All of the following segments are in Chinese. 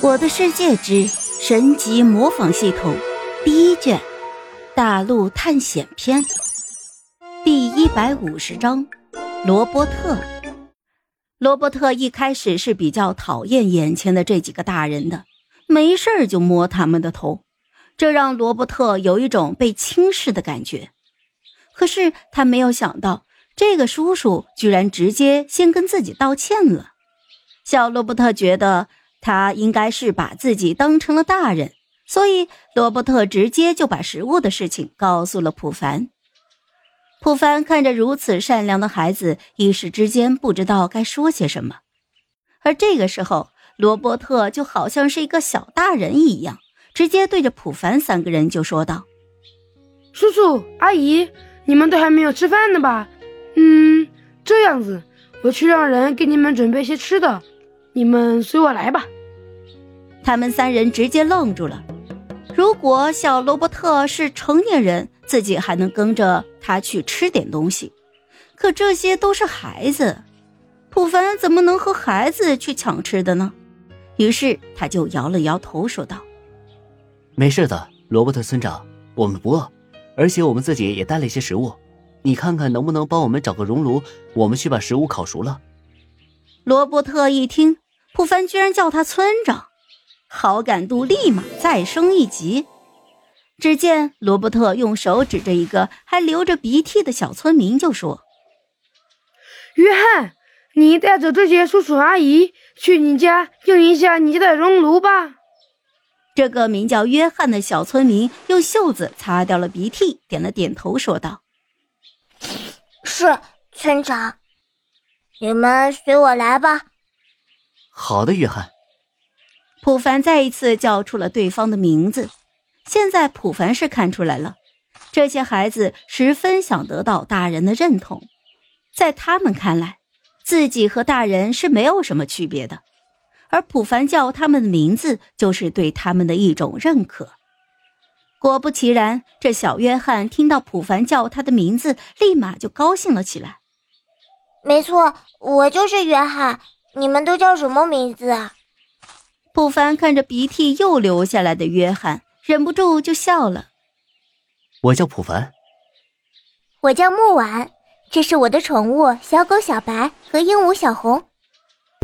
我的世界之神级模仿系统第一卷大陆探险篇第一百五十章罗伯特。罗伯特一开始是比较讨厌眼前的这几个大人的，没事儿就摸他们的头，这让罗伯特有一种被轻视的感觉。可是他没有想到，这个叔叔居然直接先跟自己道歉了。小罗伯特觉得。他应该是把自己当成了大人，所以罗伯特直接就把食物的事情告诉了普凡。普凡看着如此善良的孩子，一时之间不知道该说些什么。而这个时候，罗伯特就好像是一个小大人一样，直接对着普凡三个人就说道：“叔叔阿姨，你们都还没有吃饭呢吧？嗯，这样子，我去让人给你们准备些吃的。”你们随我来吧。他们三人直接愣住了。如果小罗伯特是成年人，自己还能跟着他去吃点东西。可这些都是孩子，普凡怎么能和孩子去抢吃的呢？于是他就摇了摇头，说道：“没事的，罗伯特村长，我们不饿，而且我们自己也带了一些食物。你看看能不能帮我们找个熔炉，我们去把食物烤熟了。”罗伯特一听。普凡居然叫他村长，好感度立马再升一级。只见罗伯特用手指着一个还流着鼻涕的小村民，就说：“约翰，你带着这些叔叔阿姨去你家用一下你家的熔炉吧。”这个名叫约翰的小村民用袖子擦掉了鼻涕，点了点头，说道：“是村长，你们随我来吧。”好的，约翰。普凡再一次叫出了对方的名字。现在普凡是看出来了，这些孩子十分想得到大人的认同。在他们看来，自己和大人是没有什么区别的，而普凡叫他们的名字，就是对他们的一种认可。果不其然，这小约翰听到普凡叫他的名字，立马就高兴了起来。没错，我就是约翰。你们都叫什么名字啊？普凡看着鼻涕又流下来的约翰，忍不住就笑了。我叫普凡。我叫木婉，这是我的宠物小狗小白和鹦鹉小红。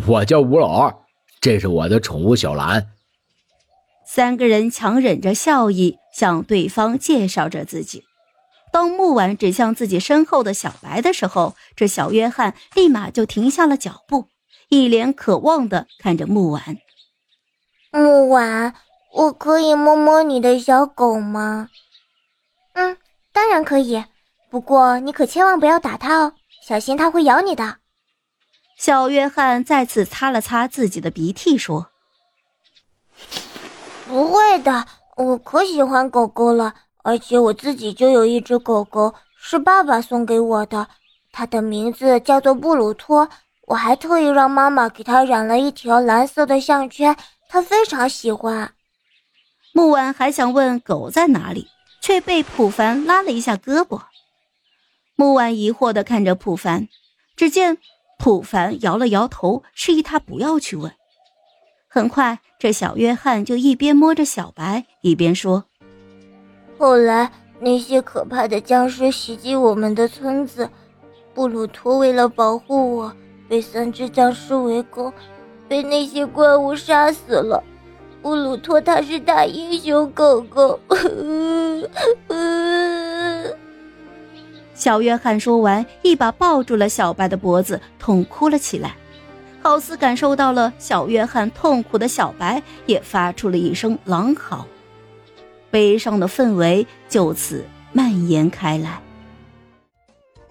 我叫吴老二，这是我的宠物小蓝。三个人强忍着笑意向对方介绍着自己。当木婉指向自己身后的小白的时候，这小约翰立马就停下了脚步。一脸渴望的看着木婉，木婉，我可以摸摸你的小狗吗？嗯，当然可以，不过你可千万不要打它哦，小心它会咬你的。小约翰再次擦了擦自己的鼻涕，说：“不会的，我可喜欢狗狗了，而且我自己就有一只狗狗，是爸爸送给我的，它的名字叫做布鲁托。”我还特意让妈妈给他染了一条蓝色的项圈，他非常喜欢。木婉还想问狗在哪里，却被普凡拉了一下胳膊。木婉疑惑的看着普凡，只见普凡摇了摇头，示意他不要去问。很快，这小约翰就一边摸着小白，一边说：“后来那些可怕的僵尸袭击我们的村子，布鲁托为了保护我。”被三只僵尸围攻，被那些怪物杀死了。布鲁托他是大英雄狗狗。小约翰说完，一把抱住了小白的脖子，痛哭了起来。好似感受到了小约翰痛苦的小白，也发出了一声狼嚎。悲伤的氛围就此蔓延开来。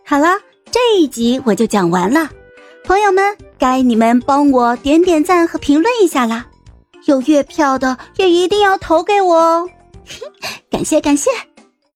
好了，这一集我就讲完了。朋友们，该你们帮我点点赞和评论一下啦！有月票的也一定要投给我哦，感 谢感谢。